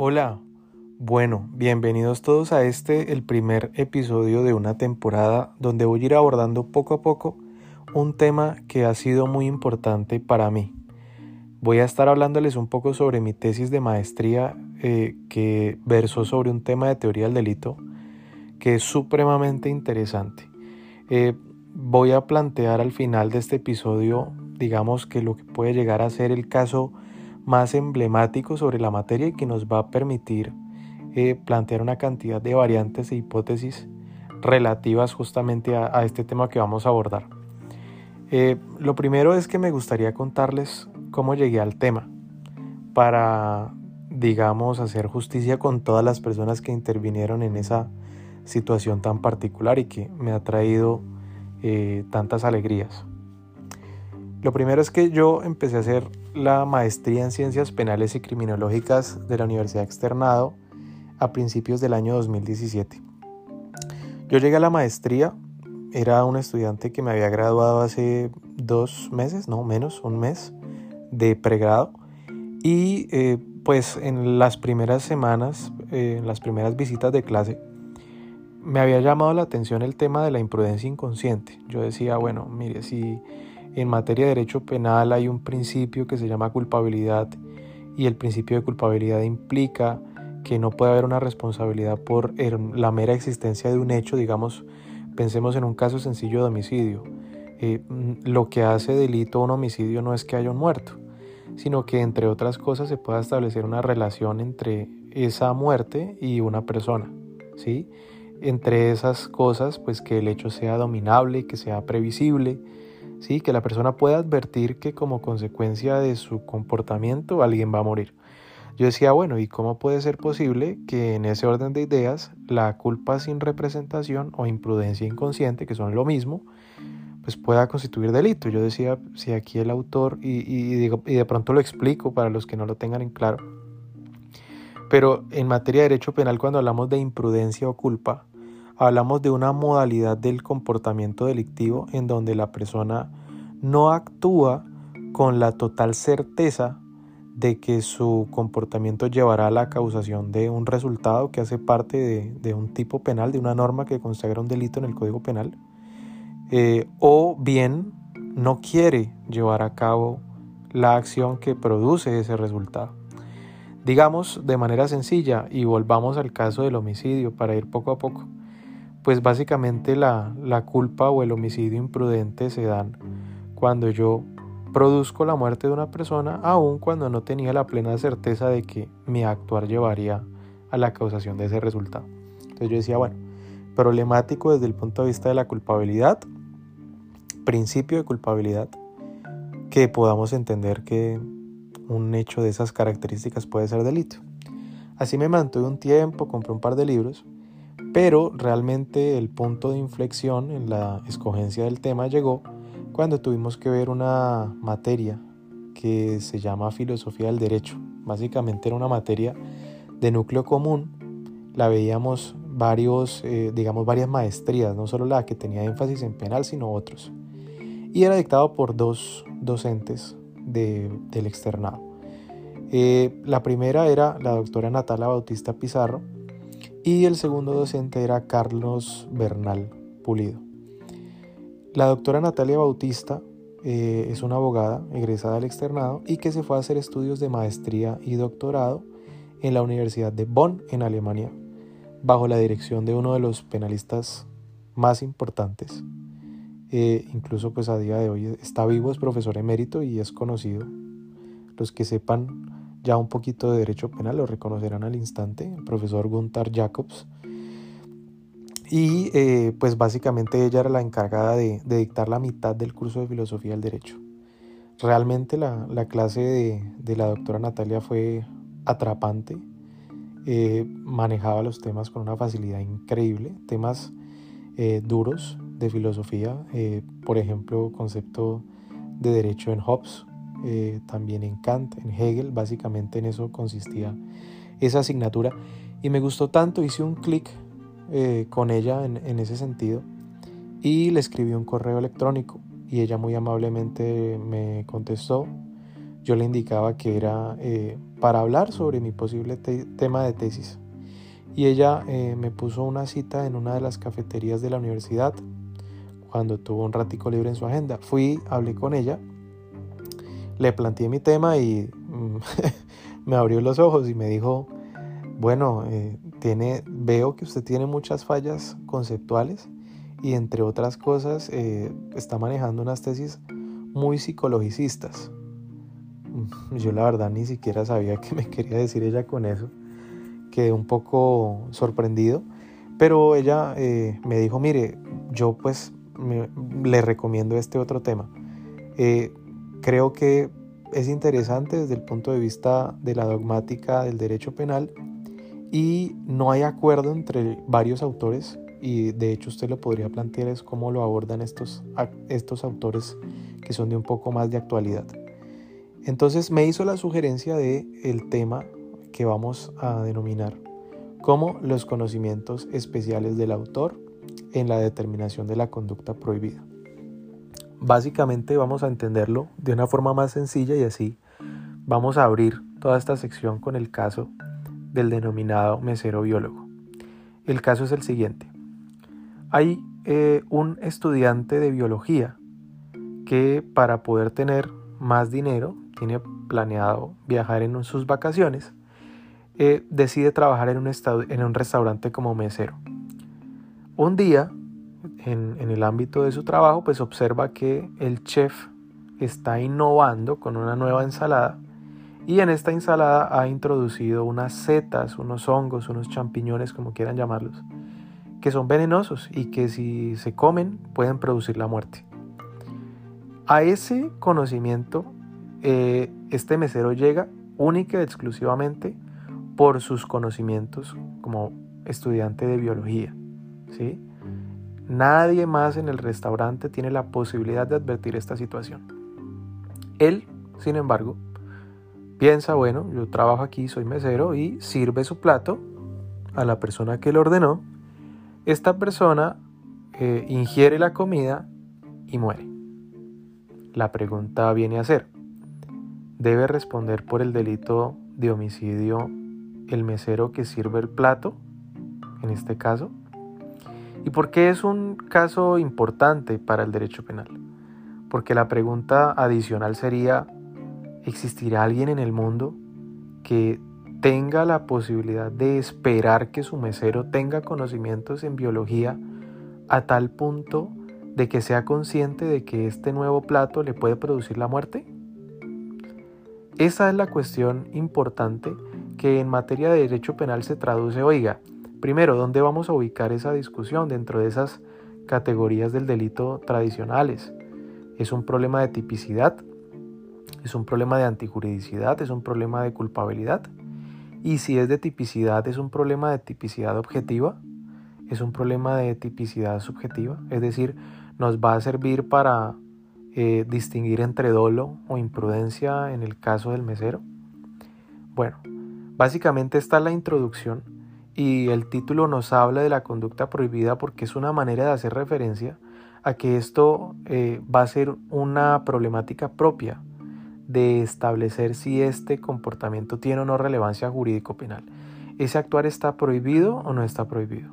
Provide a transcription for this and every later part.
Hola, bueno, bienvenidos todos a este, el primer episodio de una temporada donde voy a ir abordando poco a poco un tema que ha sido muy importante para mí. Voy a estar hablándoles un poco sobre mi tesis de maestría eh, que versó sobre un tema de teoría del delito que es supremamente interesante. Eh, voy a plantear al final de este episodio, digamos que lo que puede llegar a ser el caso más emblemático sobre la materia y que nos va a permitir eh, plantear una cantidad de variantes e hipótesis relativas justamente a, este tema que vamos a abordar. Eh, lo primero es que me gustaría contarles cómo llegué al tema para, digamos, hacer justicia con todas las personas que intervinieron en esa situación tan particular y que me ha traído eh, tantas alegrías. Lo primero es que yo empecé a hacer la maestría en ciencias penales y criminológicas de la Universidad Externado a principios del año 2017. Yo llegué a la maestría, era un estudiante que me había graduado hace dos meses, no menos, un mes de pregrado. Y eh, pues en las primeras semanas, eh, en las primeras visitas de clase, me había llamado la atención el tema de la imprudencia inconsciente. Yo decía, bueno, mire, si en materia de derecho penal hay un principio que se llama culpabilidad y el principio de culpabilidad implica que no puede haber una responsabilidad por la mera existencia de un hecho, digamos, pensemos en un caso sencillo de homicidio. Eh, mm, lo que hace delito un homicidio no es que haya un muerto, sino que entre otras cosas se pueda establecer una relación entre esa muerte y una persona, ¿sí? Entre esas cosas, pues que el hecho sea dominable, que sea previsible, ¿sí? Que la persona pueda advertir que como consecuencia de su comportamiento alguien va a morir. Yo decía, bueno, ¿y cómo puede ser posible que en ese orden de ideas la culpa sin representación o imprudencia inconsciente, que son lo mismo, pues pueda constituir delito? Yo decía, si aquí el autor, y, y, digo, y de pronto lo explico para los que no lo tengan en claro, pero en materia de derecho penal cuando hablamos de imprudencia o culpa, hablamos de una modalidad del comportamiento delictivo en donde la persona no actúa con la total certeza de que su comportamiento llevará a la causación de un resultado que hace parte de, un tipo penal, de una norma que consagra un delito en el Código Penal, eh, o bien no quiere llevar a cabo la acción que produce ese resultado. Digamos de manera sencilla y volvamos al caso del homicidio para ir poco a poco, pues básicamente la, la culpa o el homicidio imprudente se dan cuando yo produzco la muerte de una persona aun cuando no tenía la plena certeza de que mi actuar llevaría a la causación de ese resultado. Entonces yo decía, bueno, problemático desde el punto de vista de la culpabilidad, principio de culpabilidad, que podamos entender que un hecho de esas características puede ser delito. Así me mantuve un tiempo, compré un par de libros, pero realmente el punto de inflexión en la escogencia del tema llegó cuando tuvimos que ver una materia que se llama filosofía del derecho. Básicamente era una materia de núcleo común. La veíamos varios, eh, digamos, varias maestrías, no solo la que tenía énfasis en penal, sino otros. Y era dictado por dos docentes del externado. Eh, la primera era la doctora Natalia Bautista Pizarro y el segundo docente era Carlos Bernal Pulido. La doctora Natalia Bautista eh, es una abogada egresada del externado y que se fue a hacer estudios de maestría y doctorado en la Universidad de Bonn, en Alemania, bajo la dirección de uno de los penalistas más importantes. Eh, incluso pues a día de hoy está vivo, es profesor emérito y es conocido. Los que sepan ya un poquito de derecho penal lo reconocerán al instante, el profesor Gunther Jacobs y eh, pues básicamente ella era la encargada de, dictar la mitad del curso de filosofía del derecho. Realmente la, clase de, la doctora Natalia fue atrapante, eh, manejaba los temas con una facilidad increíble, temas eh, duros de filosofía, por ejemplo, concepto de derecho en Hobbes, también en Kant, en Hegel, básicamente en eso consistía esa asignatura. Y me gustó tanto, hice un clic eh, con ella en, ese sentido y le escribí un correo electrónico y ella muy amablemente me contestó yo le indicaba que era eh, para hablar sobre mi posible tema de tesis. Y ella eh, me puso una cita en una de las cafeterías de la universidad cuando tuvo un ratico libre en su agenda. Fui, hablé con ella, le planteé mi tema y me abrió los ojos y me dijo, bueno, eh, tiene, veo que usted tiene muchas fallas conceptuales y entre otras cosas eh, está manejando unas tesis muy psicologicistas. Mm, yo la verdad ni siquiera sabía qué me quería decir ella con eso. Quedé un poco sorprendido, pero ella eh, me dijo, mire, yo pues le recomiendo este otro tema. Creo que es interesante desde el punto de vista de la dogmática del derecho penal y no hay acuerdo entre varios autores y de hecho usted lo podría plantear es cómo lo abordan estos, estos autores que son de un poco más de actualidad. Entonces me hizo la sugerencia de el tema que vamos a denominar como los conocimientos especiales del autor en la determinación de la conducta prohibida. Básicamente vamos a entenderlo de una forma más sencilla y así vamos a abrir toda esta sección con el caso del denominado mesero biólogo. El caso es el siguiente. Hay eh, un estudiante de biología que para poder tener más dinero, tiene planeado viajar en sus vacaciones, eh, decide trabajar en un, en un restaurante como mesero. Un día, en, el ámbito de su trabajo, pues observa que el chef está innovando con una nueva ensalada y en esta ensalada ha introducido unas setas, unos hongos, unos champiñones, como quieran llamarlos, que son venenosos y que si se comen pueden producir la muerte. A ese conocimiento, eh, este mesero llega única y exclusivamente por sus conocimientos como estudiante de biología. ¿sí? Nadie más en el restaurante tiene la posibilidad de advertir esta situación. Él, sin embargo, piensa, bueno, yo trabajo aquí, soy mesero y sirve su plato a la persona que lo ordenó. Esta persona eh, ingiere la comida y muere. La pregunta viene a ser, ¿debe responder por el delito de homicidio el mesero que sirve el plato, en este caso? ¿Y por qué es un caso importante para el derecho penal? Porque la pregunta adicional sería, ¿existirá alguien en el mundo que tenga la posibilidad de esperar que su mesero tenga conocimientos en biología a tal punto de que sea consciente de que este nuevo plato le puede producir la muerte? Esa es la cuestión importante que en materia de derecho penal se traduce, oiga, Primero, ¿dónde vamos a ubicar esa discusión dentro de esas categorías del delito tradicionales? ¿Es un problema de tipicidad? ¿Es un problema de antijuridicidad? ¿Es un problema de culpabilidad? Y si es de tipicidad, ¿es un problema de tipicidad objetiva? ¿Es un problema de tipicidad subjetiva? Es decir, ¿nos va a servir para eh, distinguir entre dolo o imprudencia en el caso del mesero? Bueno, básicamente esta es la introducción y el título nos habla de la conducta prohibida porque es una manera de hacer referencia a que esto eh, va a ser una problemática propia de establecer si este comportamiento tiene o no relevancia jurídico-penal. ¿Ese actuar está prohibido o no está prohibido?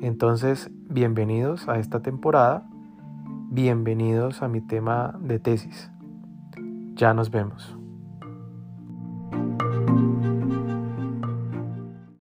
Entonces, bienvenidos a esta temporada, bienvenidos a mi tema de tesis. Ya nos vemos.